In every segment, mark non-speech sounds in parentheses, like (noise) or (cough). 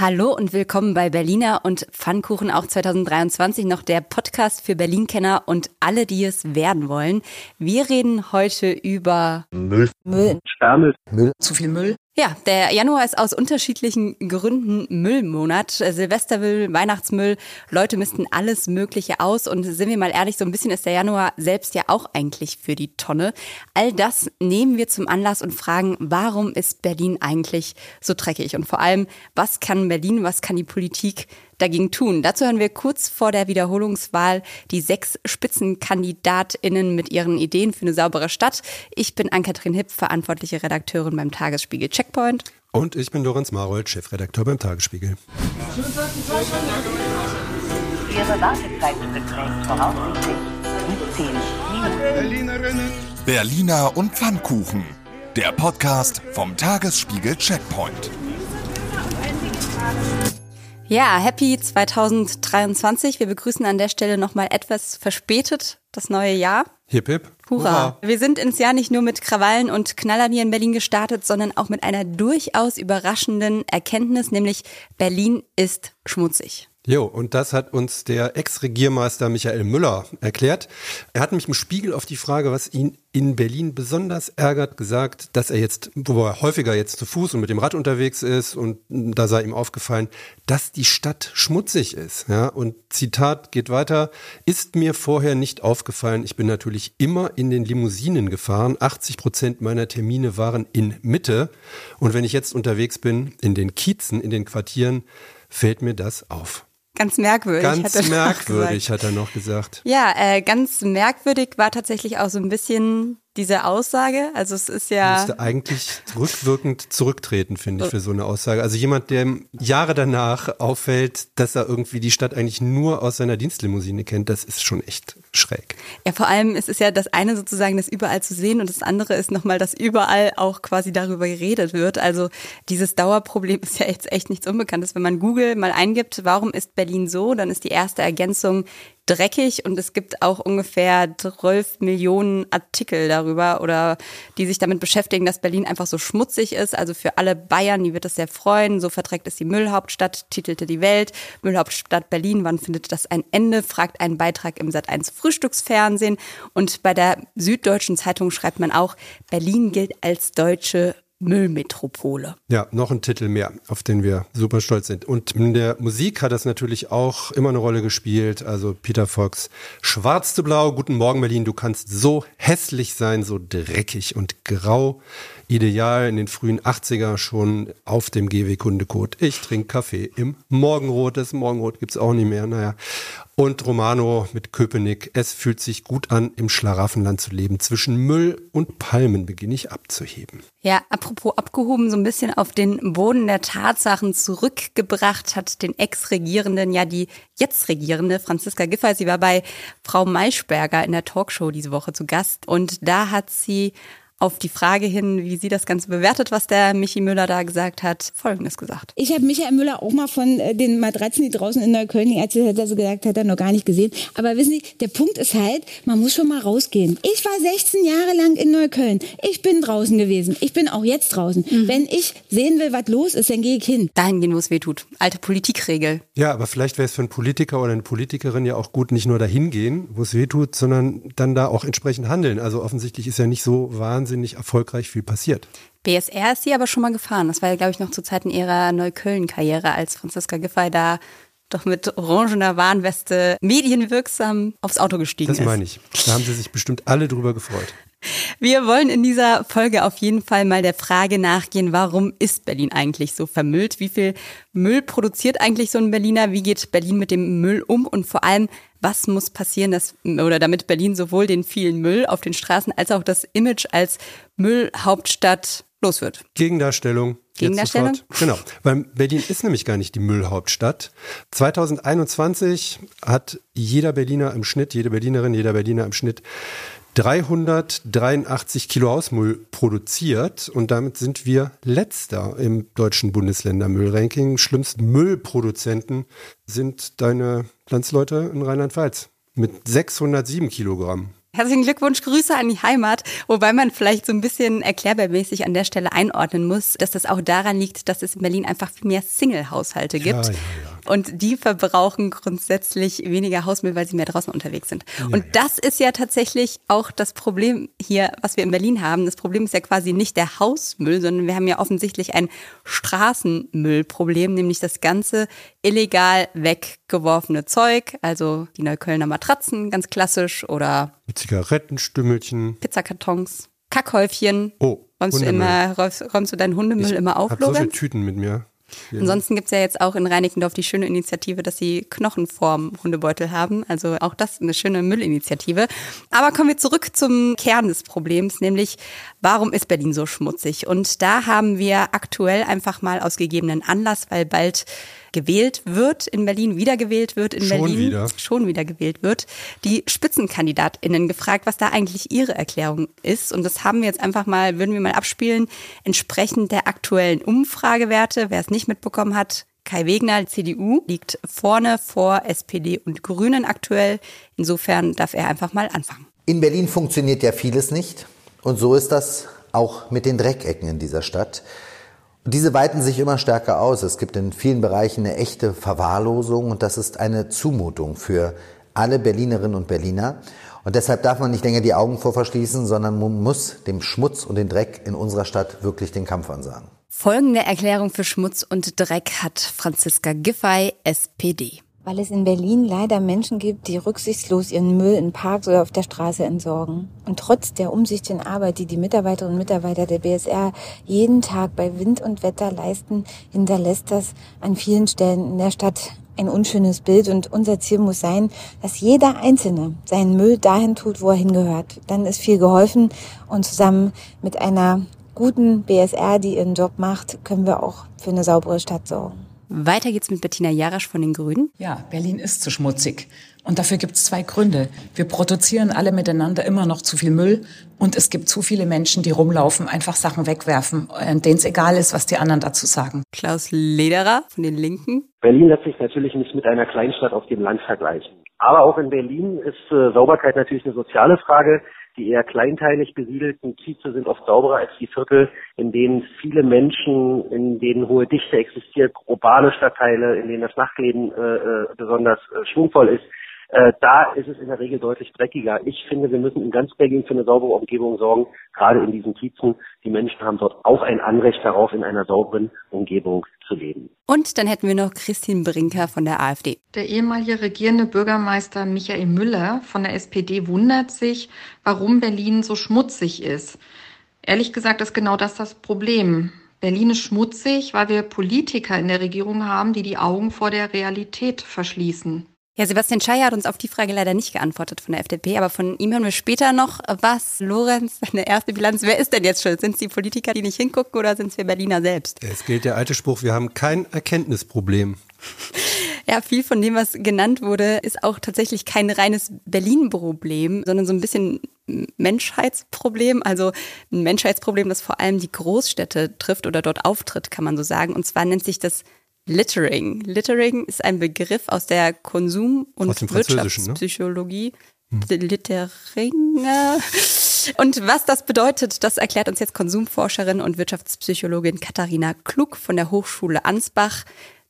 Hallo und willkommen bei Berliner und Pfannkuchen auch 2023 noch der Podcast für Berlin-Kenner und alle, die es werden wollen. Wir reden heute über Müll. Müll. Sperrmüll. Müll. Zu viel Müll. Ja, der Januar ist aus unterschiedlichen Gründen Müllmonat. Silvestermüll, Weihnachtsmüll, Leute missten alles Mögliche aus. Und sind wir mal ehrlich, so ein bisschen ist der Januar selbst ja auch eigentlich für die Tonne. All das nehmen wir zum Anlass und fragen, warum ist Berlin eigentlich so dreckig? Und vor allem, was kann Berlin, was kann die Politik dagegen tun? Dazu hören wir kurz vor der Wiederholungswahl die sechs SpitzenkandidatInnen mit ihren Ideen für eine saubere Stadt. Ich bin Ann-Kathrin Hipp, verantwortliche Redakteurin beim Tagesspiegel Checkpoint. Und ich bin Lorenz Marold, Chefredakteur beim Tagesspiegel. Ihre Wartezeit beträgt voraussichtlich 17 Minuten. Berliner und Pfannkuchen. Der Podcast vom Tagesspiegel Checkpoint. Ja, happy 2023. Wir begrüßen an der Stelle nochmal etwas verspätet das neue Jahr. Hip hip. Hurra. Wir sind ins Jahr nicht nur mit Krawallen und Knallern hier in Berlin gestartet, sondern auch mit einer durchaus überraschenden Erkenntnis, nämlich Berlin ist schmutzig. Jo, und das hat uns der Ex-Regiermeister Michael Müller erklärt. Er hat mich im Spiegel auf die Frage, was ihn in Berlin besonders ärgert, gesagt, dass er jetzt, wo er häufiger jetzt zu Fuß und mit dem Rad unterwegs ist und da sei ihm aufgefallen, dass die Stadt schmutzig ist. Ja, und Zitat geht weiter, ist mir vorher nicht aufgefallen. Ich bin natürlich immer in den Limousinen gefahren. 80 Prozent meiner Termine waren in Mitte. Und wenn ich jetzt unterwegs bin, in den Kiezen, in den Quartieren, fällt mir das auf. Ganz merkwürdig. Ganz hat er merkwürdig, hat er noch gesagt. Ja, äh, ganz merkwürdig war tatsächlich auch so ein bisschen diese Aussage. Also es ist ja. Müsste eigentlich rückwirkend zurücktreten, finde ich, für so eine Aussage. Also jemand, der Jahre danach auffällt, dass er irgendwie die Stadt eigentlich nur aus seiner Dienstlimousine kennt, das ist schon echt schräg. Ja, vor allem ist es ja das eine sozusagen, das überall zu sehen und das andere ist nochmal, dass überall auch quasi darüber geredet wird. Also dieses Dauerproblem (laughs) ist ja jetzt echt nichts Unbekanntes. Wenn man Google mal eingibt, warum ist Berlin so, dann ist die erste Ergänzung dreckig und es gibt auch ungefähr 12 Millionen Artikel darüber oder die sich damit beschäftigen, dass Berlin einfach so schmutzig ist. Also für alle Bayern, die wird das sehr freuen. So verträgt es die Müllhauptstadt, titelte die Welt. Müllhauptstadt Berlin, wann findet das ein Ende? fragt ein Beitrag im Sat1 Frühstücksfernsehen. Und bei der Süddeutschen Zeitung schreibt man auch, Berlin gilt als deutsche Müllmetropole. Ja, noch ein Titel mehr, auf den wir super stolz sind. Und in der Musik hat das natürlich auch immer eine Rolle gespielt. Also Peter Fox, Schwarz zu Blau, Guten Morgen Berlin, du kannst so hässlich sein, so dreckig und grau. Ideal in den frühen 80er schon auf dem GW Kundecode. Ich trinke Kaffee im Morgenrot. Das Morgenrot gibt's auch nicht mehr. Naja. Und Romano mit Köpenick. Es fühlt sich gut an, im Schlaraffenland zu leben. Zwischen Müll und Palmen beginne ich abzuheben. Ja, apropos abgehoben, so ein bisschen auf den Boden der Tatsachen zurückgebracht hat den Ex-Regierenden, ja die jetzt Regierende Franziska Giffey. Sie war bei Frau Maischberger in der Talkshow diese Woche zu Gast und da hat sie auf die Frage hin, wie sie das Ganze bewertet, was der Michi Müller da gesagt hat, Folgendes gesagt. Ich habe Michael Müller auch mal von äh, den Matratzen, die draußen in Neukölln liegen, als er so gesagt hat, er noch gar nicht gesehen. Aber wissen Sie, der Punkt ist halt, man muss schon mal rausgehen. Ich war 16 Jahre lang in Neukölln. Ich bin draußen gewesen. Ich bin auch jetzt draußen. Mhm. Wenn ich sehen will, was los ist, dann gehe ich hin. Dahin gehen, wo es weh tut. Alte Politikregel. Ja, aber vielleicht wäre es für einen Politiker oder eine Politikerin ja auch gut, nicht nur dahin gehen, wo es weh tut, sondern dann da auch entsprechend handeln. Also offensichtlich ist ja nicht so wahnsinnig wahnsinnig erfolgreich viel passiert. BSR ist sie aber schon mal gefahren. Das war ja, glaube ich, noch zu Zeiten ihrer Neukölln-Karriere, als Franziska Giffey da doch mit orangener Warnweste medienwirksam aufs Auto gestiegen ist. Das meine ich. Da haben sie sich bestimmt alle drüber gefreut. Wir wollen in dieser Folge auf jeden Fall mal der Frage nachgehen, warum ist Berlin eigentlich so vermüllt? Wie viel Müll produziert eigentlich so ein Berliner? Wie geht Berlin mit dem Müll um? Und vor allem, was muss passieren, dass, oder damit Berlin sowohl den vielen Müll auf den Straßen als auch das Image als Müllhauptstadt los wird? Gegendarstellung. Gegendarstellung? Genau, weil Berlin ist nämlich gar nicht die Müllhauptstadt. 2021 hat jeder Berliner im Schnitt, jede Berlinerin, jeder Berliner im Schnitt 383 Kilo Hausmüll produziert und damit sind wir letzter im deutschen Bundesländermüllranking. Schlimmsten Müllproduzenten sind deine Landsleute in Rheinland-Pfalz mit 607 Kilogramm. Herzlichen Glückwunsch, Grüße an die Heimat. Wobei man vielleicht so ein bisschen erklärbarmäßig an der Stelle einordnen muss, dass das auch daran liegt, dass es in Berlin einfach viel mehr Single-Haushalte gibt. Ja, ja, ja. Und die verbrauchen grundsätzlich weniger Hausmüll, weil sie mehr draußen unterwegs sind. und das ist ja tatsächlich auch das Problem hier, was wir in Berlin haben. Das Problem ist ja quasi nicht der Hausmüll, sondern wir haben ja offensichtlich ein Straßenmüllproblem, nämlich das ganze illegal weggeworfene Zeug, also die Neuköllner Matratzen, ganz klassisch, oder Zigarettenstümmelchen, Pizzakartons, Kackhäufchen. Oh, räumst du immer, räumst, räumst, du deinen Hundemüll ich immer auf, hab so viele Tüten mit mir. Ja. Ansonsten gibt's ja jetzt auch in Reinickendorf die schöne Initiative, dass sie Knochenform Hundebeutel haben. Also auch das eine schöne Müllinitiative. Aber kommen wir zurück zum Kern des Problems, nämlich warum ist Berlin so schmutzig? Und da haben wir aktuell einfach mal aus gegebenen Anlass, weil bald gewählt wird in Berlin, wiedergewählt wird in schon Berlin, wieder. schon wieder gewählt wird, die SpitzenkandidatInnen gefragt, was da eigentlich ihre Erklärung ist. Und das haben wir jetzt einfach mal, würden wir mal abspielen, entsprechend der aktuellen Umfragewerte. Wer es nicht mitbekommen hat, Kai Wegner, CDU, liegt vorne vor SPD und Grünen aktuell. Insofern darf er einfach mal anfangen. In Berlin funktioniert ja vieles nicht. Und so ist das auch mit den Dreckecken in dieser Stadt. Und diese weiten sich immer stärker aus. Es gibt in vielen Bereichen eine echte Verwahrlosung und das ist eine Zumutung für alle Berlinerinnen und Berliner. Und deshalb darf man nicht länger die Augen vor verschließen, sondern man muss dem Schmutz und den Dreck in unserer Stadt wirklich den Kampf ansagen. Folgende Erklärung für Schmutz und Dreck hat Franziska Giffey, SPD. Weil es in Berlin leider Menschen gibt, die rücksichtslos ihren Müll in Parks oder auf der Straße entsorgen. Und trotz der umsichtigen Arbeit, die die Mitarbeiterinnen und Mitarbeiter der BSR jeden Tag bei Wind und Wetter leisten, hinterlässt das an vielen Stellen in der Stadt ein unschönes Bild. Und unser Ziel muss sein, dass jeder Einzelne seinen Müll dahin tut, wo er hingehört. Dann ist viel geholfen und zusammen mit einer guten BSR, die ihren Job macht, können wir auch für eine saubere Stadt sorgen. Weiter geht's mit Bettina Jarasch von den Grünen. Ja, Berlin ist zu schmutzig. Und dafür gibt's zwei Gründe. Wir produzieren alle miteinander immer noch zu viel Müll und es gibt zu viele Menschen, die rumlaufen, einfach Sachen wegwerfen, denen es egal ist, was die anderen dazu sagen. Klaus Lederer von den Linken. Berlin lässt sich natürlich nicht mit einer Kleinstadt auf dem Land vergleichen. Aber auch in Berlin ist äh, Sauberkeit natürlich eine soziale Frage. Die eher kleinteilig besiedelten Kieze sind oft sauberer als die Viertel, in denen viele Menschen, in denen hohe Dichte existiert, urbane Stadtteile, in denen das Nachtleben äh, äh besonders äh, schwungvoll ist. Äh, da ist es in der Regel deutlich dreckiger. Ich finde, wir müssen in ganz Berlin für eine saubere Umgebung sorgen, gerade in diesen Kiezen. Die Menschen haben dort auch ein Anrecht darauf, in einer sauberen Umgebung zu leben. Und dann hätten wir noch Christine Brinker von der AfD. Der ehemalige regierende Bürgermeister Michael Müller von der SPD wundert sich, warum Berlin so schmutzig ist. Ehrlich gesagt ist genau das das Problem. Berlin ist schmutzig, weil wir Politiker in der Regierung haben, die die Augen vor der Realität verschließen. Ja, Sebastian Scheier hat uns auf die Frage leider nicht geantwortet von der FDP, aber von ihm hören wir später noch was. Lorenz, deine erste Bilanz, wer ist denn jetzt schuld? Sind es die Politiker, die nicht hingucken oder sind es wir Berliner selbst? Es gilt der alte Spruch, wir haben kein Erkenntnisproblem. (laughs) Ja, viel von dem, was genannt wurde, ist auch tatsächlich kein reines Berlin-Problem, sondern so ein bisschen Menschheitsproblem, also ein Menschheitsproblem, das vor allem die Großstädte trifft oder dort auftritt, kann man so sagen. Und zwar nennt sich das Littering. Littering ist ein Begriff aus der Konsum- und ne? Wirtschaftspsychologie. Ne? Hm. Littering. Und was das bedeutet, das erklärt uns jetzt Konsumforscherin und Wirtschaftspsychologin Katharina Klug von der Hochschule Ansbach.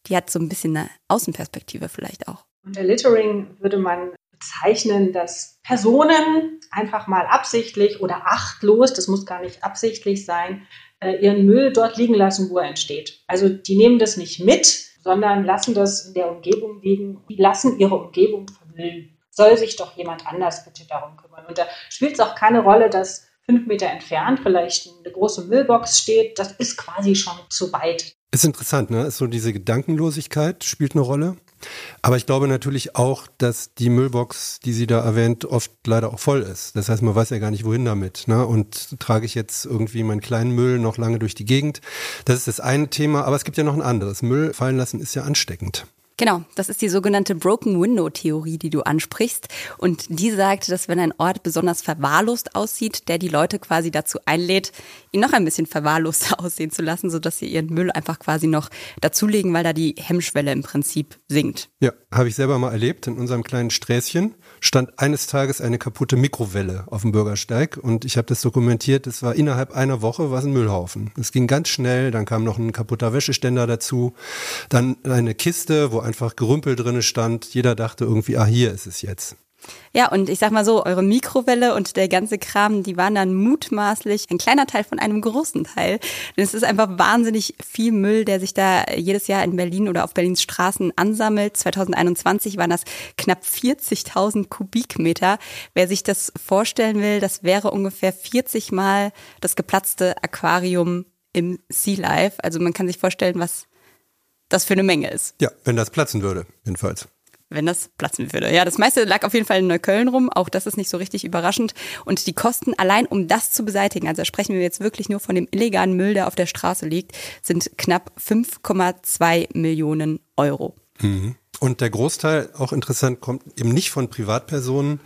Die hat so ein bisschen eine Außenperspektive vielleicht auch. Unter Littering würde man bezeichnen, dass Personen einfach mal absichtlich oder achtlos, das muss gar nicht absichtlich sein, ihren Müll dort liegen lassen, wo er entsteht. Also die nehmen das nicht mit, sondern lassen das in der Umgebung liegen. Die lassen ihre Umgebung vermüllen. Soll sich doch jemand anders bitte darum kümmern. Und da spielt es auch keine Rolle, dass fünf Meter entfernt vielleicht eine große Müllbox steht. Das ist quasi schon zu weit. Ist interessant, ne? Ist so diese Gedankenlosigkeit spielt eine Rolle. Aber ich glaube natürlich auch, dass die Müllbox, die sie da erwähnt, oft leider auch voll ist. Das heißt, man weiß ja gar nicht, wohin damit. Ne? Und trage ich jetzt irgendwie meinen kleinen Müll noch lange durch die Gegend? Das ist das eine Thema. Aber es gibt ja noch ein anderes. Müll fallen lassen ist ja ansteckend. Genau, das ist die sogenannte Broken Window Theorie, die du ansprichst. Und die sagt, dass wenn ein Ort besonders verwahrlost aussieht, der die Leute quasi dazu einlädt, ihn noch ein bisschen verwahrloster (laughs) aussehen zu lassen, sodass sie ihren Müll einfach quasi noch dazulegen, weil da die Hemmschwelle im Prinzip sinkt. Ja, habe ich selber mal erlebt. In unserem kleinen Sträßchen stand eines Tages eine kaputte Mikrowelle auf dem Bürgersteig und ich habe das dokumentiert. Es war innerhalb einer Woche was ein Müllhaufen. Es ging ganz schnell, dann kam noch ein kaputter Wäscheständer dazu, dann eine Kiste, wo einfach Gerümpel drinne stand. Jeder dachte irgendwie, ah, hier ist es jetzt. Ja, und ich sag mal so, eure Mikrowelle und der ganze Kram, die waren dann mutmaßlich ein kleiner Teil von einem großen Teil. Denn es ist einfach wahnsinnig viel Müll, der sich da jedes Jahr in Berlin oder auf Berlins Straßen ansammelt. 2021 waren das knapp 40.000 Kubikmeter. Wer sich das vorstellen will, das wäre ungefähr 40 Mal das geplatzte Aquarium im Sea Life. Also man kann sich vorstellen, was das für eine Menge ist. Ja, wenn das platzen würde, jedenfalls wenn das platzen würde. Ja, das meiste lag auf jeden Fall in Neukölln rum. Auch das ist nicht so richtig überraschend. Und die Kosten allein, um das zu beseitigen, also sprechen wir jetzt wirklich nur von dem illegalen Müll, der auf der Straße liegt, sind knapp 5,2 Millionen Euro. Mhm. Und der Großteil, auch interessant, kommt eben nicht von Privatpersonen,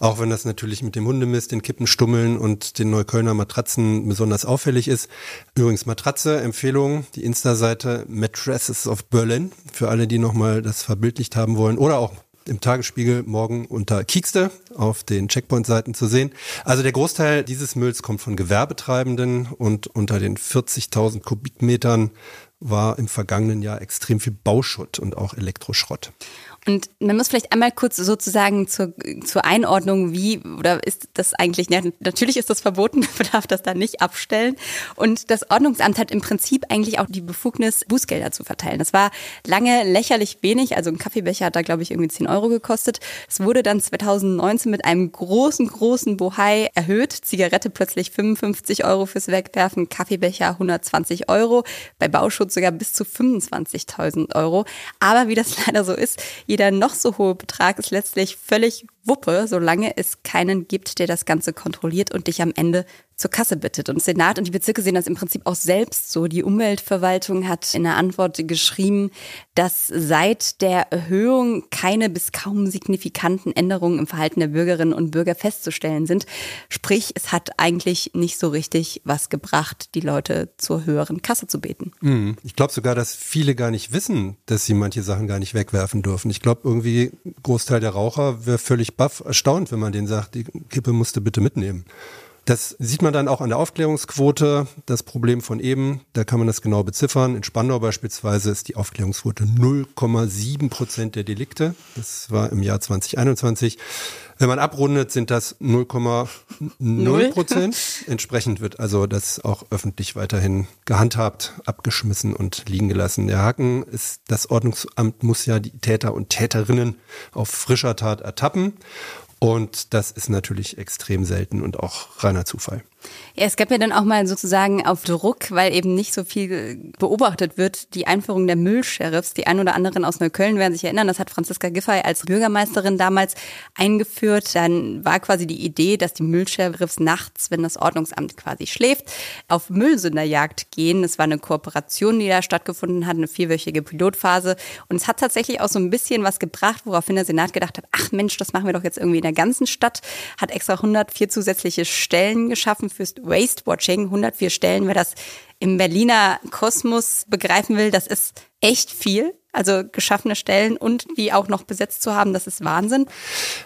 auch wenn das natürlich mit dem Hundemist, den Kippenstummeln und den Neuköllner Matratzen besonders auffällig ist. Übrigens Matratze, Empfehlung, die Insta-Seite Mattresses of Berlin, für alle, die nochmal das verbildlicht haben wollen oder auch im Tagesspiegel morgen unter Kiekste auf den Checkpoint-Seiten zu sehen. Also der Großteil dieses Mülls kommt von Gewerbetreibenden und unter den 40.000 Kubikmetern war im vergangenen Jahr extrem viel Bauschutt und auch Elektroschrott. Und man muss vielleicht einmal kurz sozusagen zur, zur Einordnung, wie oder ist das eigentlich, ja, natürlich ist das verboten, (laughs) man darf das da nicht abstellen. Und das Ordnungsamt hat im Prinzip eigentlich auch die Befugnis, Bußgelder zu verteilen. Das war lange lächerlich wenig, also ein Kaffeebecher hat da, glaube ich, irgendwie 10 Euro gekostet. Es wurde dann 2019 mit einem großen, großen Bohai erhöht. Zigarette plötzlich 55 Euro fürs Wegwerfen, Kaffeebecher 120 Euro, bei Bauschutz sogar bis zu 25.000 Euro. Aber wie das (laughs) leider so ist, jeder noch so hohe Betrag ist letztlich völlig Wuppe, solange es keinen gibt, der das Ganze kontrolliert und dich am Ende zur Kasse bittet. Und Senat und die Bezirke sehen das im Prinzip auch selbst so. Die Umweltverwaltung hat in der Antwort geschrieben, dass seit der Erhöhung keine bis kaum signifikanten Änderungen im Verhalten der Bürgerinnen und Bürger festzustellen sind. Sprich, es hat eigentlich nicht so richtig was gebracht, die Leute zur höheren Kasse zu beten. Mhm. Ich glaube sogar, dass viele gar nicht wissen, dass sie manche Sachen gar nicht wegwerfen dürfen. Ich glaube, irgendwie Großteil der Raucher wäre völlig baff erstaunt, wenn man denen sagt, die Kippe musste bitte mitnehmen. Das sieht man dann auch an der Aufklärungsquote. Das Problem von eben, da kann man das genau beziffern. In Spandau beispielsweise ist die Aufklärungsquote 0,7 Prozent der Delikte. Das war im Jahr 2021. Wenn man abrundet, sind das 0,0 Prozent. (laughs) Entsprechend wird also das auch öffentlich weiterhin gehandhabt, abgeschmissen und liegen gelassen. Der Haken ist, das Ordnungsamt muss ja die Täter und Täterinnen auf frischer Tat ertappen. Und das ist natürlich extrem selten und auch reiner Zufall. Ja, es gab ja dann auch mal sozusagen auf Druck, weil eben nicht so viel beobachtet wird, die Einführung der Müllsheriffs. Die ein oder anderen aus Neukölln werden sich erinnern, das hat Franziska Giffey als Bürgermeisterin damals eingeführt. Dann war quasi die Idee, dass die Müllsheriffs nachts, wenn das Ordnungsamt quasi schläft, auf Müllsünderjagd gehen. Es war eine Kooperation, die da stattgefunden hat, eine vierwöchige Pilotphase. Und es hat tatsächlich auch so ein bisschen was gebracht, woraufhin der Senat gedacht hat, ach Mensch, das machen wir doch jetzt irgendwie in der ganzen Stadt. Hat extra 104 zusätzliche Stellen geschaffen fürs Waste Watching, 104 Stellen, wer das im Berliner Kosmos begreifen will, das ist echt viel. Also geschaffene Stellen und die auch noch besetzt zu haben, das ist Wahnsinn.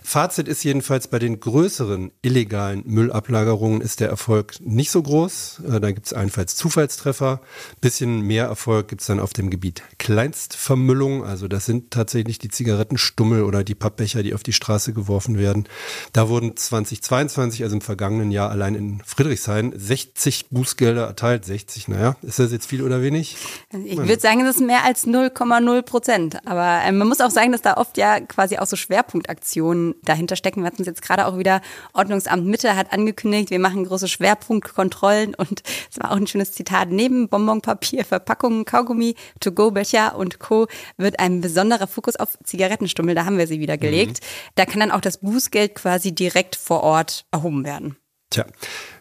Fazit ist jedenfalls, bei den größeren illegalen Müllablagerungen ist der Erfolg nicht so groß. Äh, da gibt es allenfalls Zufallstreffer. Bisschen mehr Erfolg gibt es dann auf dem Gebiet Kleinstvermüllung. Also das sind tatsächlich die Zigarettenstummel oder die Pappbecher, die auf die Straße geworfen werden. Da wurden 2022, also im vergangenen Jahr allein in Friedrichshain, 60 Bußgelder erteilt. 60, naja, ist das jetzt viel oder wenig? Ich würde sagen, das ist mehr als 0,0 null Prozent. Aber ähm, man muss auch sagen, dass da oft ja quasi auch so Schwerpunktaktionen dahinter stecken. Wir hatten es jetzt gerade auch wieder, Ordnungsamt Mitte hat angekündigt, wir machen große Schwerpunktkontrollen und es war auch ein schönes Zitat. Neben Bonbonpapier, Verpackungen, Kaugummi, To-Go-Becher und Co. wird ein besonderer Fokus auf Zigarettenstummel, da haben wir sie wieder gelegt. Mhm. Da kann dann auch das Bußgeld quasi direkt vor Ort erhoben werden. Tja.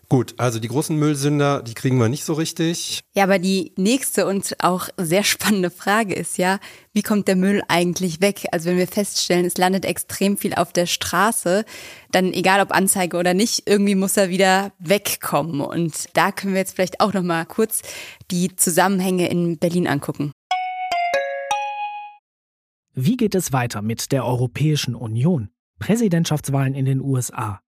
Gut, also die großen Müllsünder, die kriegen wir nicht so richtig. Ja, aber die nächste und auch sehr spannende Frage ist ja, wie kommt der Müll eigentlich weg? Also wenn wir feststellen, es landet extrem viel auf der Straße, dann egal ob Anzeige oder nicht, irgendwie muss er wieder wegkommen. Und da können wir jetzt vielleicht auch noch mal kurz die Zusammenhänge in Berlin angucken. Wie geht es weiter mit der Europäischen Union? Präsidentschaftswahlen in den USA,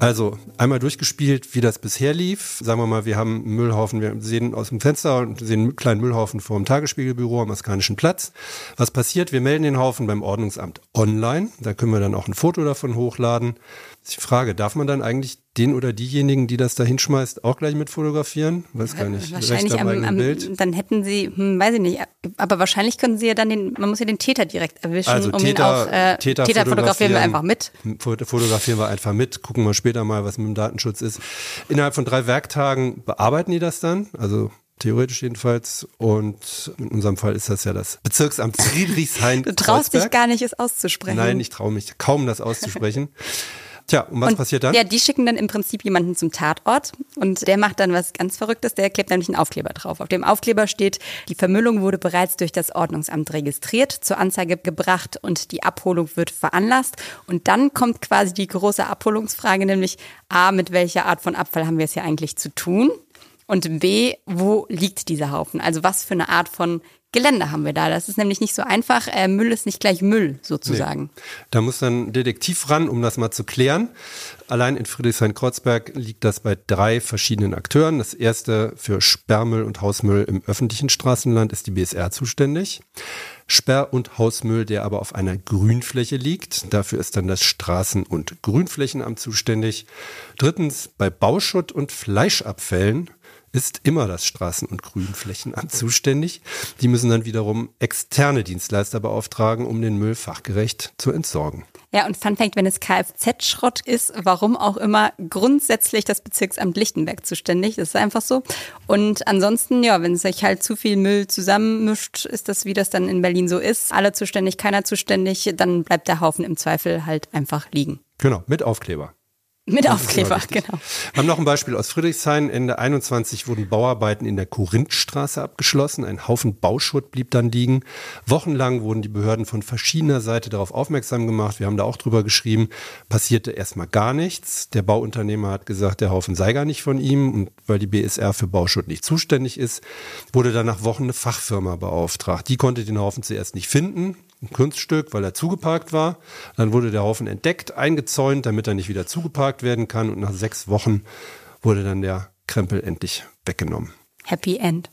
Also einmal durchgespielt, wie das bisher lief. Sagen wir mal, wir haben einen Müllhaufen, wir sehen aus dem Fenster und sehen einen kleinen Müllhaufen vor dem Tagesspiegelbüro am Askanischen Platz. Was passiert? Wir melden den Haufen beim Ordnungsamt online. Da können wir dann auch ein Foto davon hochladen. Die Frage, darf man dann eigentlich den oder diejenigen, die das da hinschmeißt, auch gleich mit fotografieren? Weiß gar nicht. Wahrscheinlich am, am, Bild. dann hätten sie, hm, weiß ich nicht, aber wahrscheinlich können sie ja dann den, man muss ja den Täter direkt erwischen, also um Täter, ihn auch, äh, Täter, Täter fotografieren wir einfach mit. Fotografieren wir einfach mit, gucken wir später mal, was mit dem Datenschutz ist. Innerhalb von drei Werktagen bearbeiten die das dann, also theoretisch jedenfalls. Und in unserem Fall ist das ja das Bezirksamt Friedrichshain. Du traust dich gar nicht, es auszusprechen. Nein, ich traue mich kaum, das auszusprechen. (laughs) Tja, und was und, passiert dann? Ja, die schicken dann im Prinzip jemanden zum Tatort und der macht dann was ganz Verrücktes, der klebt nämlich einen Aufkleber drauf. Auf dem Aufkleber steht, die Vermüllung wurde bereits durch das Ordnungsamt registriert, zur Anzeige gebracht und die Abholung wird veranlasst. Und dann kommt quasi die große Abholungsfrage, nämlich A, mit welcher Art von Abfall haben wir es hier eigentlich zu tun? Und B, wo liegt dieser Haufen? Also was für eine Art von Gelände haben wir da. Das ist nämlich nicht so einfach. Äh, Müll ist nicht gleich Müll sozusagen. Nee. Da muss dann Detektiv ran, um das mal zu klären. Allein in Friedrichshain-Kreuzberg liegt das bei drei verschiedenen Akteuren. Das erste für Sperrmüll und Hausmüll im öffentlichen Straßenland ist die BSR zuständig. Sperr- und Hausmüll, der aber auf einer Grünfläche liegt. Dafür ist dann das Straßen- und Grünflächenamt zuständig. Drittens bei Bauschutt und Fleischabfällen ist immer das Straßen- und Grünflächenamt zuständig. Die müssen dann wiederum externe Dienstleister beauftragen, um den Müll fachgerecht zu entsorgen. Ja, und Fun Fact, wenn es Kfz-Schrott ist, warum auch immer grundsätzlich das Bezirksamt Lichtenberg zuständig. Das ist einfach so. Und ansonsten, ja, wenn sich halt zu viel Müll zusammenmischt, ist das, wie das dann in Berlin so ist. Alle zuständig, keiner zuständig, dann bleibt der Haufen im Zweifel halt einfach liegen. Genau, mit Aufkleber. Mit Aufkleber, genau. Wir haben noch ein Beispiel aus Friedrichshain. Ende 21 wurden Bauarbeiten in der Korinthstraße abgeschlossen. Ein Haufen Bauschutt blieb dann liegen. Wochenlang wurden die Behörden von verschiedener Seite darauf aufmerksam gemacht. Wir haben da auch drüber geschrieben. Passierte erstmal gar nichts. Der Bauunternehmer hat gesagt, der Haufen sei gar nicht von ihm. Und weil die BSR für Bauschutt nicht zuständig ist, wurde dann nach Wochen eine Fachfirma beauftragt. Die konnte den Haufen zuerst nicht finden ein Kunststück, weil er zugeparkt war. Dann wurde der Haufen entdeckt, eingezäunt, damit er nicht wieder zugeparkt werden kann. Und nach sechs Wochen wurde dann der Krempel endlich weggenommen. Happy End.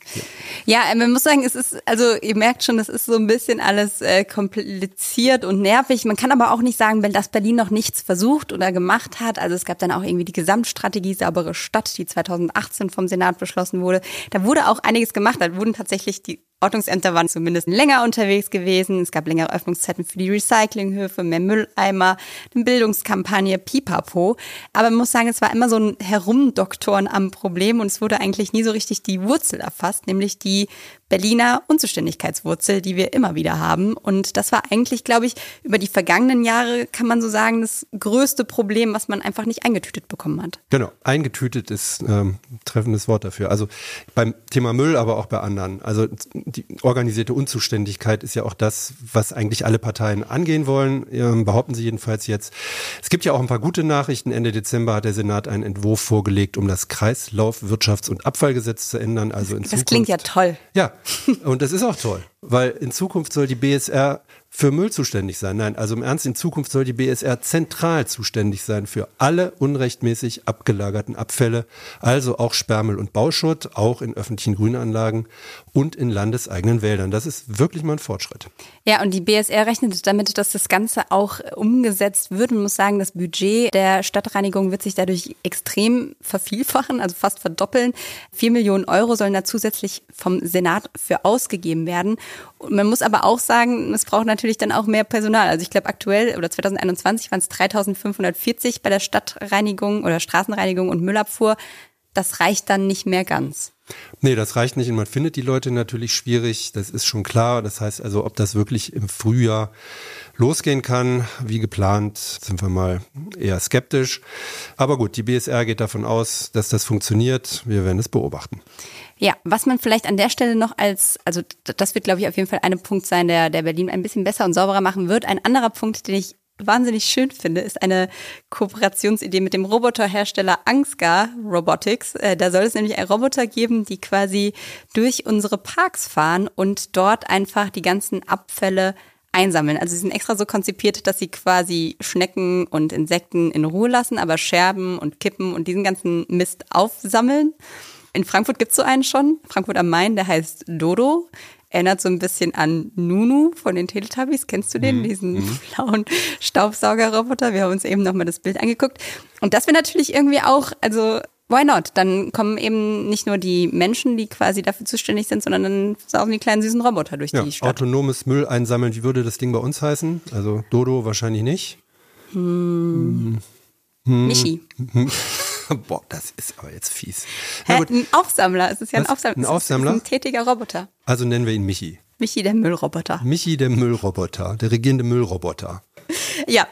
Ja, ja man muss sagen, es ist, also ihr merkt schon, das ist so ein bisschen alles äh, kompliziert und nervig. Man kann aber auch nicht sagen, wenn das Berlin noch nichts versucht oder gemacht hat. Also es gab dann auch irgendwie die Gesamtstrategie Saubere Stadt, die 2018 vom Senat beschlossen wurde. Da wurde auch einiges gemacht. Da wurden tatsächlich die Ordnungsämter waren zumindest länger unterwegs gewesen. Es gab längere Öffnungszeiten für die Recyclinghöfe, mehr Mülleimer, eine Bildungskampagne, pipapo. Aber man muss sagen, es war immer so ein Herumdoktoren am Problem und es wurde eigentlich nie so richtig die Wurzel erfasst, nämlich die Berliner Unzuständigkeitswurzel, die wir immer wieder haben. Und das war eigentlich, glaube ich, über die vergangenen Jahre, kann man so sagen, das größte Problem, was man einfach nicht eingetütet bekommen hat. Genau, eingetütet ist ähm, ein treffendes Wort dafür. Also beim Thema Müll, aber auch bei anderen. Also die organisierte Unzuständigkeit ist ja auch das, was eigentlich alle Parteien angehen wollen, ähm, behaupten sie jedenfalls jetzt. Es gibt ja auch ein paar gute Nachrichten. Ende Dezember hat der Senat einen Entwurf vorgelegt, um das Kreislauf-, Wirtschafts- und Abfallgesetz zu ändern. Also in das Zukunft, klingt ja toll. Ja, und das ist auch toll. Weil in Zukunft soll die BSR für Müll zuständig sein. Nein, also im Ernst, in Zukunft soll die BSR zentral zuständig sein für alle unrechtmäßig abgelagerten Abfälle, also auch Sperrmüll und Bauschutt, auch in öffentlichen Grünanlagen und in landeseigenen Wäldern. Das ist wirklich mal ein Fortschritt. Ja, und die BSR rechnet damit, dass das Ganze auch umgesetzt wird. Man muss sagen, das Budget der Stadtreinigung wird sich dadurch extrem vervielfachen, also fast verdoppeln. Vier Millionen Euro sollen da zusätzlich vom Senat für ausgegeben werden. Man muss aber auch sagen, es braucht natürlich dann auch mehr Personal. Also ich glaube aktuell oder 2021 waren es 3540 bei der Stadtreinigung oder Straßenreinigung und Müllabfuhr. Das reicht dann nicht mehr ganz. Nee, das reicht nicht und man findet die Leute natürlich schwierig, das ist schon klar. Das heißt also, ob das wirklich im Frühjahr losgehen kann, wie geplant, sind wir mal eher skeptisch. Aber gut, die BSR geht davon aus, dass das funktioniert. Wir werden es beobachten. Ja, was man vielleicht an der Stelle noch als, also das wird, glaube ich, auf jeden Fall ein Punkt sein, der, der Berlin ein bisschen besser und sauberer machen wird. Ein anderer Punkt, den ich wahnsinnig schön finde, ist eine Kooperationsidee mit dem Roboterhersteller Ansgar Robotics. Äh, da soll es nämlich Roboter geben, die quasi durch unsere Parks fahren und dort einfach die ganzen Abfälle einsammeln. Also sie sind extra so konzipiert, dass sie quasi Schnecken und Insekten in Ruhe lassen, aber Scherben und Kippen und diesen ganzen Mist aufsammeln. In Frankfurt gibt's so einen schon, Frankfurt am Main, der heißt Dodo. Erinnert so ein bisschen an Nunu von den Teletubbies. Kennst du den? Mhm. Diesen mhm. blauen Staubsaugerroboter. Wir haben uns eben nochmal das Bild angeguckt. Und das wäre natürlich irgendwie auch, also why not? Dann kommen eben nicht nur die Menschen, die quasi dafür zuständig sind, sondern dann saugen die kleinen süßen Roboter durch ja, die Stadt. Autonomes Müll einsammeln, wie würde das Ding bei uns heißen? Also Dodo wahrscheinlich nicht. Hm. Hm. Michi. (laughs) Boah, das ist aber jetzt fies. Hä, ein Aufsammler. Es ist ja ein Aufsammler. Ein Aufsammler? ein tätiger Roboter. Also nennen wir ihn Michi. Michi der Müllroboter. Michi der Müllroboter, der regierende Müllroboter. Ja,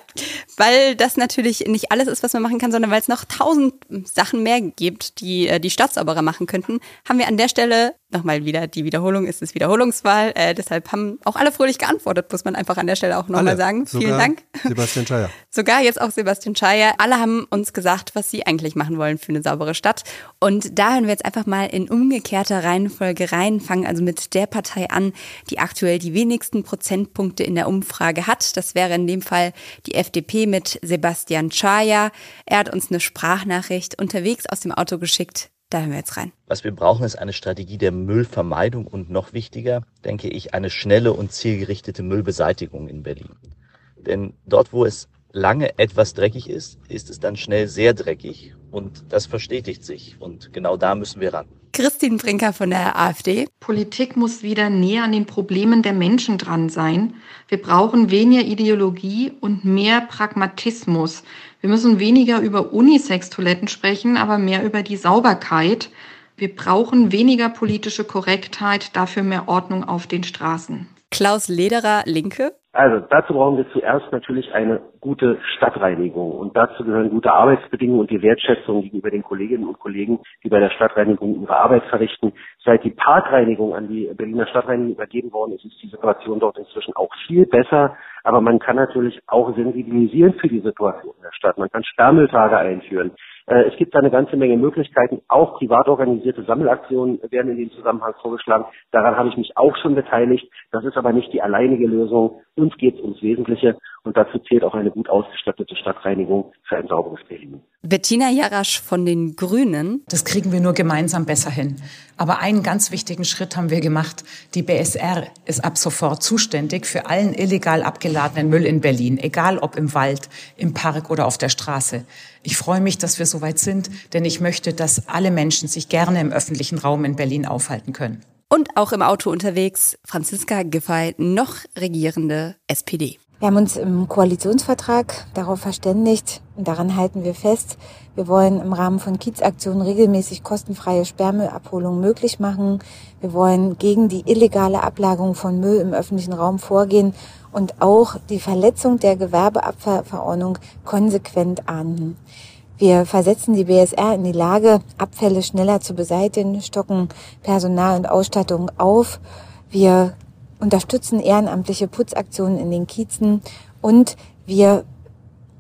weil das natürlich nicht alles ist, was man machen kann, sondern weil es noch tausend Sachen mehr gibt, die äh, die Staatssauberer machen könnten, haben wir an der Stelle nochmal wieder die Wiederholung ist es Wiederholungswahl. Äh, deshalb haben auch alle fröhlich geantwortet, muss man einfach an der Stelle auch nochmal sagen. Vielen Dank. Sebastian Scheier. (laughs) Sogar jetzt auch Sebastian Scheier. Alle haben uns gesagt, was sie eigentlich machen wollen für eine saubere Stadt. Und da hören wir jetzt einfach mal in umgekehrter Reihenfolge rein, fangen also mit der Partei an, die aktuell die wenigsten Prozentpunkte in der Umfrage hat. Das wäre in dem Fall die FDP mit Sebastian Schaier. Er hat uns eine Sprachnachricht unterwegs aus dem Auto geschickt. Da hören wir jetzt rein. Was wir brauchen, ist eine Strategie der Müllvermeidung und noch wichtiger, denke ich, eine schnelle und zielgerichtete Müllbeseitigung in Berlin. Denn dort, wo es lange etwas dreckig ist, ist es dann schnell sehr dreckig und das verstetigt sich und genau da müssen wir ran. Christine Brinker von der AfD. Politik muss wieder näher an den Problemen der Menschen dran sein. Wir brauchen weniger Ideologie und mehr Pragmatismus. Wir müssen weniger über Unisex-Toiletten sprechen, aber mehr über die Sauberkeit. Wir brauchen weniger politische Korrektheit, dafür mehr Ordnung auf den Straßen. Klaus Lederer, Linke. Also dazu brauchen wir zuerst natürlich eine gute Stadtreinigung und dazu gehören gute Arbeitsbedingungen und die Wertschätzung gegenüber den Kolleginnen und Kollegen, die bei der Stadtreinigung ihre Arbeit verrichten. Seit die Parkreinigung an die Berliner Stadtreinigung übergeben worden ist, ist die Situation dort inzwischen auch viel besser. Aber man kann natürlich auch sensibilisieren für die Situation in der Stadt. Man kann Sperrmülltage einführen. Äh, es gibt da eine ganze Menge Möglichkeiten. Auch privat organisierte Sammelaktionen werden in dem Zusammenhang vorgeschlagen. Daran habe ich mich auch schon beteiligt. Das ist aber nicht die alleinige Lösung. Uns geht es ums Wesentliche und dazu zählt auch eine gut ausgestattete Stadtreinigung für ein sauberes Berlin. Bettina Jarasch von den Grünen. Das kriegen wir nur gemeinsam besser hin. Aber einen ganz wichtigen Schritt haben wir gemacht. Die BSR ist ab sofort zuständig für allen illegal abgeladenen Müll in Berlin, egal ob im Wald, im Park oder auf der Straße. Ich freue mich, dass wir so weit sind, denn ich möchte, dass alle Menschen sich gerne im öffentlichen Raum in Berlin aufhalten können. Und auch im Auto unterwegs Franziska Giffey, noch regierende SPD. Wir haben uns im Koalitionsvertrag darauf verständigt und daran halten wir fest. Wir wollen im Rahmen von Kiezaktionen regelmäßig kostenfreie Sperrmüllabholung möglich machen. Wir wollen gegen die illegale Ablagerung von Müll im öffentlichen Raum vorgehen und auch die Verletzung der Gewerbeabfallverordnung konsequent ahnden. Wir versetzen die BSR in die Lage, Abfälle schneller zu beseitigen, stocken Personal und Ausstattung auf. Wir unterstützen ehrenamtliche Putzaktionen in den Kiezen und wir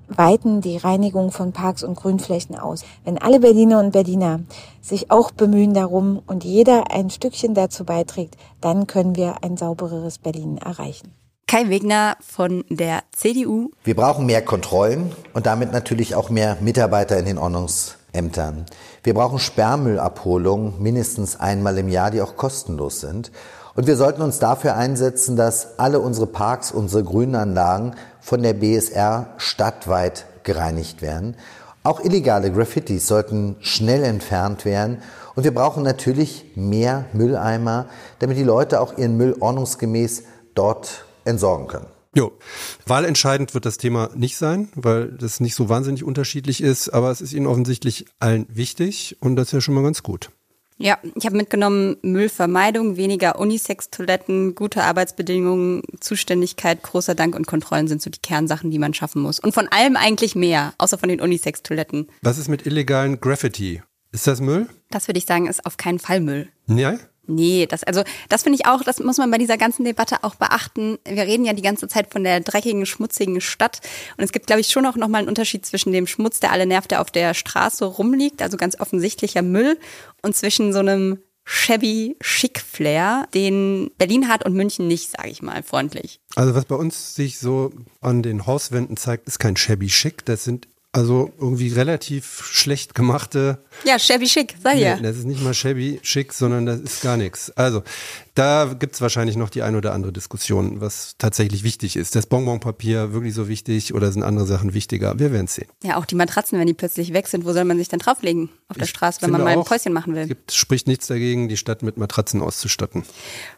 weiten die Reinigung von Parks und Grünflächen aus. Wenn alle Berliner und Berliner sich auch bemühen darum und jeder ein Stückchen dazu beiträgt, dann können wir ein saubereres Berlin erreichen. Kai Wegner von der CDU. Wir brauchen mehr Kontrollen und damit natürlich auch mehr Mitarbeiter in den Ordnungsämtern. Wir brauchen Sperrmüllabholungen mindestens einmal im Jahr, die auch kostenlos sind. Und wir sollten uns dafür einsetzen, dass alle unsere Parks, unsere Grünanlagen von der BSR stadtweit gereinigt werden. Auch illegale Graffitis sollten schnell entfernt werden. Und wir brauchen natürlich mehr Mülleimer, damit die Leute auch ihren Müll ordnungsgemäß dort entsorgen können. Jo, wahlentscheidend wird das Thema nicht sein, weil das nicht so wahnsinnig unterschiedlich ist, aber es ist Ihnen offensichtlich allen wichtig und das ist ja schon mal ganz gut. Ja, ich habe mitgenommen Müllvermeidung, weniger Unisex-Toiletten, gute Arbeitsbedingungen, Zuständigkeit, großer Dank und Kontrollen sind so die Kernsachen, die man schaffen muss. Und von allem eigentlich mehr, außer von den Unisex-Toiletten. Was ist mit illegalen Graffiti? Ist das Müll? Das würde ich sagen, ist auf keinen Fall Müll. Ja? Nee, das, also, das finde ich auch, das muss man bei dieser ganzen Debatte auch beachten. Wir reden ja die ganze Zeit von der dreckigen, schmutzigen Stadt. Und es gibt, glaube ich, schon auch nochmal einen Unterschied zwischen dem Schmutz, der alle nervt, der auf der Straße rumliegt, also ganz offensichtlicher Müll, und zwischen so einem shabby chic Flair, den Berlin hat und München nicht, sage ich mal freundlich. Also was bei uns sich so an den Hauswänden zeigt, ist kein shabby chic, das sind also irgendwie relativ schlecht gemachte. Ja, shabby schick, sei ja. Nee, das ist nicht mal shabby schick, sondern das ist gar nichts. Also, da gibt's wahrscheinlich noch die ein oder andere Diskussion, was tatsächlich wichtig ist. Das Bonbonpapier wirklich so wichtig oder sind andere Sachen wichtiger? Wir werden sehen. Ja, auch die Matratzen, wenn die plötzlich weg sind, wo soll man sich dann drauflegen? Auf der Ich Straße, wenn man mal ein Päuschen machen will. Gibt, spricht nichts dagegen, die Stadt mit Matratzen auszustatten.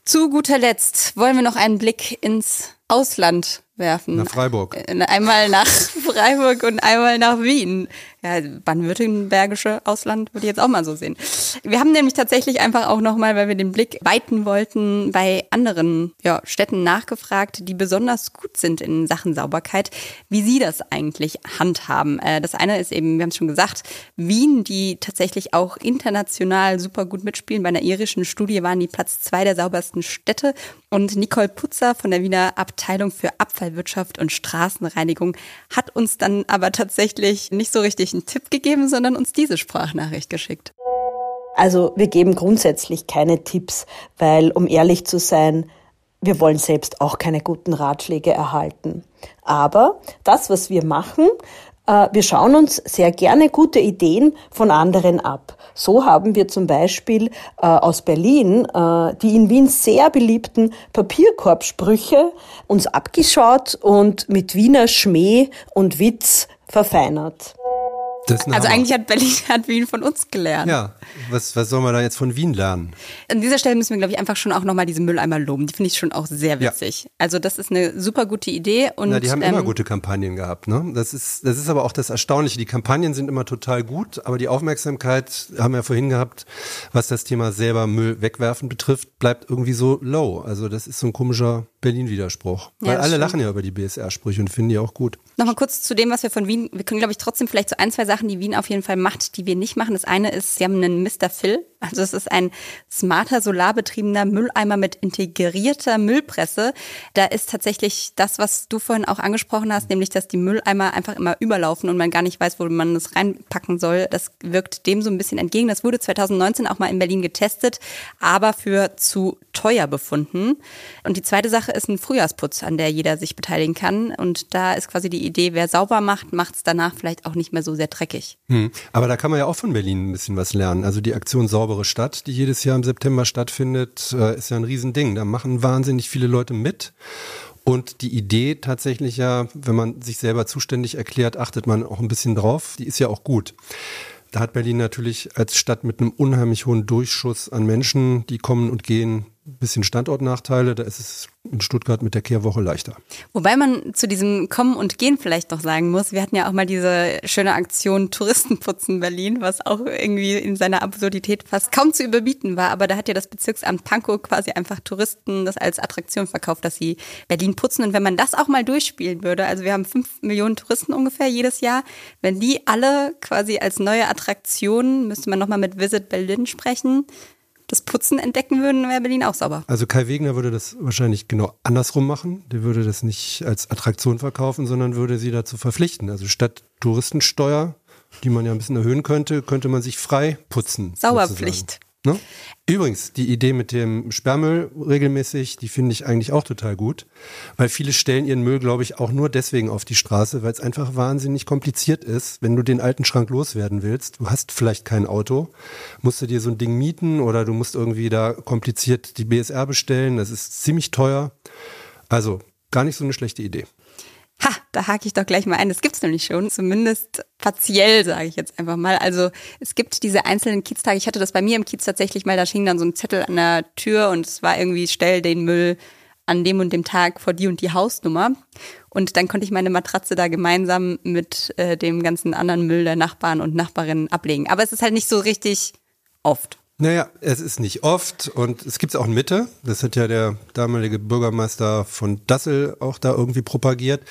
Zu guter Letzt wollen wir noch einen Blick ins Ausland werfen. Nach Freiburg. Äh, Einmal nach (laughs) Freiburg und einmal nach Wien. Ja, baden-württembergische Ausland würde ich jetzt auch mal so sehen. Wir haben nämlich tatsächlich einfach auch nochmal, weil wir den Blick weiten wollten, bei anderen ja, Städten nachgefragt, die besonders gut sind in Sachen Sauberkeit, wie sie das eigentlich handhaben. Äh, Das eine ist eben, wir haben es schon gesagt, Wien, die tatsächlich auch international super gut mitspielen. Bei einer irischen Studie waren die Platz zwei der saubersten Städte. Und Nicole Putzer von der Wiener Abteilung für Abfallwirtschaft und Straßenreinigung hat uns dann aber tatsächlich nicht so richtig einen Tipp gegeben, sondern uns diese Sprachnachricht geschickt. Also wir geben grundsätzlich keine Tipps, weil um ehrlich zu sein, wir wollen selbst auch keine guten Ratschläge erhalten. Aber das, was wir machen, wir schauen uns sehr gerne gute Ideen von anderen ab. So haben wir zum Beispiel äh, aus Berlin äh, die in Wien sehr beliebten Papierkorbsprüche uns abgeschaut und mit Wiener Schmäh und Witz verfeinert. Also Hammer. eigentlich hat Berlin, (laughs) hat Wien von uns gelernt. Ja, was, was soll man da jetzt von Wien lernen? An dieser Stelle müssen wir, glaube ich, einfach schon auch nochmal diese Mülleimer loben. Die finde ich schon auch sehr Ja. witzig. Also das ist eine super gute Idee. Und, Na, die haben immer ähm, gute Kampagnen gehabt. Ne? Das, ist, das ist aber auch das Erstaunliche. Die Kampagnen sind immer total gut, aber die Aufmerksamkeit, haben wir ja vorhin gehabt, was das Thema selber Müll wegwerfen betrifft, bleibt irgendwie so low. Also das ist so ein komischer Berlin-Widerspruch. Ja, Weil alle stimmt. lachen ja über die BSR-Sprüche und finden die auch gut. Nochmal kurz zu dem, was wir von Wien, wir können, glaube ich, trotzdem vielleicht so ein, zwei Sachen, die Wien auf jeden Fall macht, die wir nicht machen. Das eine ist, sie haben einen Mr. Phil. Also es ist ein smarter, solarbetriebener Mülleimer mit integrierter Müllpresse. Da ist tatsächlich das, was du vorhin auch angesprochen hast, nämlich, dass die Mülleimer einfach immer überlaufen und man gar nicht weiß, wo man das reinpacken soll. Das wirkt dem so ein bisschen entgegen. Das wurde 2019 auch mal in Berlin getestet, aber für zu teuer befunden. Und die zweite Sache ist ein Frühjahrsputz, an der jeder sich beteiligen kann. Und da ist quasi die Idee, wer sauber macht, macht es danach vielleicht auch nicht mehr so sehr dreckig. Hm. Aber da kann man ja auch von Berlin ein bisschen was lernen. Also die Aktion Saubere Stadt, die jedes Jahr im September stattfindet, äh, ist ja ein Riesending. Da machen wahnsinnig viele Leute mit. Und die Idee tatsächlich ja, wenn man sich selber zuständig erklärt, achtet man auch ein bisschen drauf. Die ist ja auch gut. Da hat Berlin natürlich als Stadt mit einem unheimlich hohen Durchschuss an Menschen, die kommen und gehen, bisschen Standortnachteile. Da ist es in Stuttgart mit der Kehrwoche leichter. Wobei man zu diesem Kommen und Gehen vielleicht noch sagen muss, wir hatten ja auch mal diese schöne Aktion Touristenputzen Berlin, was auch irgendwie in seiner Absurdität fast kaum zu überbieten war. Aber da hat ja das Bezirksamt Pankow quasi einfach Touristen das als Attraktion verkauft, dass sie Berlin putzen. Und wenn man das auch mal durchspielen würde, also wir haben fünf Millionen Touristen ungefähr jedes Jahr, wenn die alle quasi als neue Attraktion, müsste man nochmal mit Visit Berlin sprechen, das Putzen entdecken würden, wäre Berlin auch sauber. Also Kai Wegner würde das wahrscheinlich genau andersrum machen. Der würde das nicht als Attraktion verkaufen, sondern würde sie dazu verpflichten. Also statt Touristensteuer, die man ja ein bisschen erhöhen könnte, könnte man sich frei putzen. Sauberpflicht. Ne? Übrigens, die Idee mit dem Sperrmüll regelmäßig, die finde ich eigentlich auch total gut, weil viele stellen ihren Müll, glaube ich, auch nur deswegen auf die Straße, weil es einfach wahnsinnig kompliziert ist, wenn du den alten Schrank loswerden willst. Du hast vielleicht kein Auto, musst du dir so ein Ding mieten oder du musst irgendwie da kompliziert die BSR bestellen, das ist ziemlich teuer. Also gar nicht so eine schlechte Idee. Ha, da hake ich doch gleich mal ein. Das gibt's nämlich schon, zumindest partiell, sage ich jetzt einfach mal. Also es gibt diese einzelnen Kieztage. Ich hatte das bei mir im Kiez tatsächlich mal, da hing dann so ein Zettel an der Tür und es war irgendwie, stell den Müll an dem und dem Tag vor die und die Hausnummer. Und dann konnte ich meine Matratze da gemeinsam mit äh, dem ganzen anderen Müll der Nachbarn und Nachbarinnen ablegen. Aber es ist halt nicht so richtig oft. Naja, es ist nicht oft und es gibt es auch in Mitte. Das hat ja der damalige Bürgermeister von Dassel auch da irgendwie propagiert.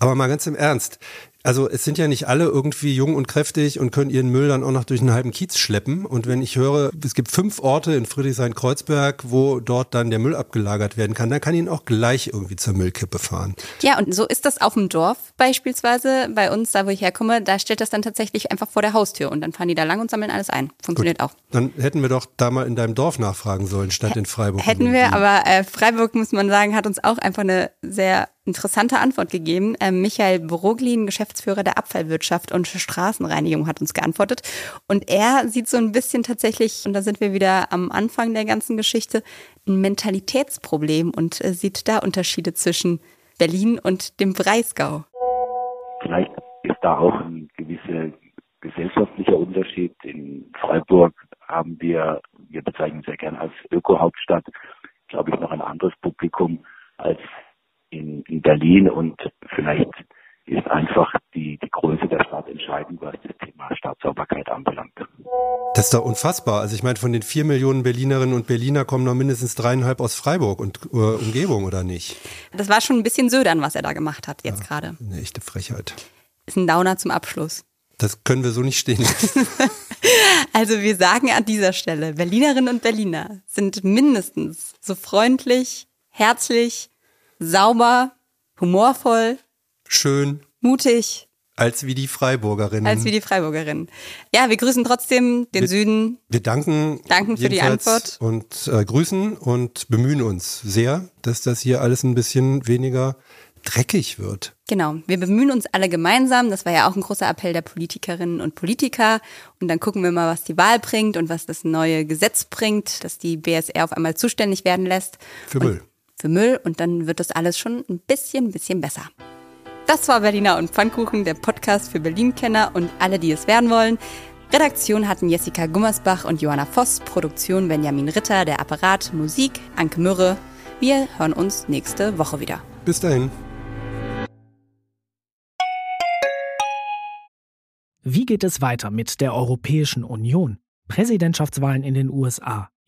Aber mal ganz im Ernst, also es sind ja nicht alle irgendwie jung und kräftig und können ihren Müll dann auch noch durch einen halben Kiez schleppen. Und wenn ich höre, es gibt fünf Orte in Friedrichshain-Kreuzberg, wo dort dann der Müll abgelagert werden kann, dann kann ihn auch gleich irgendwie zur Müllkippe fahren. Ja, und so ist das auf dem Dorf beispielsweise. Bei uns, da wo ich herkomme, da steht das dann tatsächlich einfach vor der Haustür und dann fahren die da lang und sammeln alles ein. Funktioniert Gut. auch. Dann hätten wir doch da mal in deinem Dorf nachfragen sollen, statt in Freiburg. Hätten wir, aber äh, Freiburg, muss man sagen, hat uns auch einfach eine sehr interessante Antwort gegeben. Ähm, Michael Broglin, Geschäftsführer der Abfallwirtschaft und Straßenreinigung, hat uns geantwortet. Und er sieht so ein bisschen tatsächlich, und da sind wir wieder am Anfang der ganzen Geschichte, ein Mentalitätsproblem und äh, sieht da Unterschiede zwischen Berlin und dem Breisgau. Vielleicht ist da auch ein gewisser gesellschaftlicher Unterschied. In Freiburg haben wir, wir bezeichnen sehr gern als Öko-Hauptstadt, glaube ich, noch ein anderes Publikum in, in Berlin und vielleicht ist einfach die, die Größe der Stadt entscheidend, was das Thema Stadtsauberkeit anbelangt. Das ist doch unfassbar. Also ich meine, von den vier Millionen Berlinerinnen und Berliner kommen noch mindestens dreieinhalb aus Freiburg und äh, Umgebung, oder nicht? Das war schon ein bisschen södern, was er da gemacht hat jetzt ja, gerade. Eine echte Frechheit. Ist ein Downer zum Abschluss. Das können wir so nicht stehen lassen. (laughs) (laughs) also wir sagen an dieser Stelle, Berlinerinnen und Berliner sind mindestens so freundlich, herzlich, sauber, humorvoll, schön, mutig. Als wie die Freiburgerinnen. Als wie die Freiburgerinnen. Ja, wir grüßen trotzdem den wir, Süden. Wir danken, danken für die Antwort. Und äh, grüßen und bemühen uns sehr, dass das hier alles ein bisschen weniger dreckig wird. Genau, wir bemühen uns alle gemeinsam. Das war ja auch ein großer Appell der Politikerinnen und Politiker. Und dann gucken wir mal, was die Wahl bringt und was das neue Gesetz bringt, dass die BSR auf einmal zuständig werden lässt. Für Müll für Müll und dann wird das alles schon ein bisschen, ein bisschen besser. Das war Berliner und Pfannkuchen, der Podcast für Berlin-Kenner und alle, die es werden wollen. Redaktion hatten Jessica Gummersbach und Johanna Voss, Produktion Benjamin Ritter, der Apparat, Musik Anke Mürre. Wir hören uns nächste Woche wieder. Bis dahin. Wie geht es weiter mit der Europäischen Union? Präsidentschaftswahlen in den USA,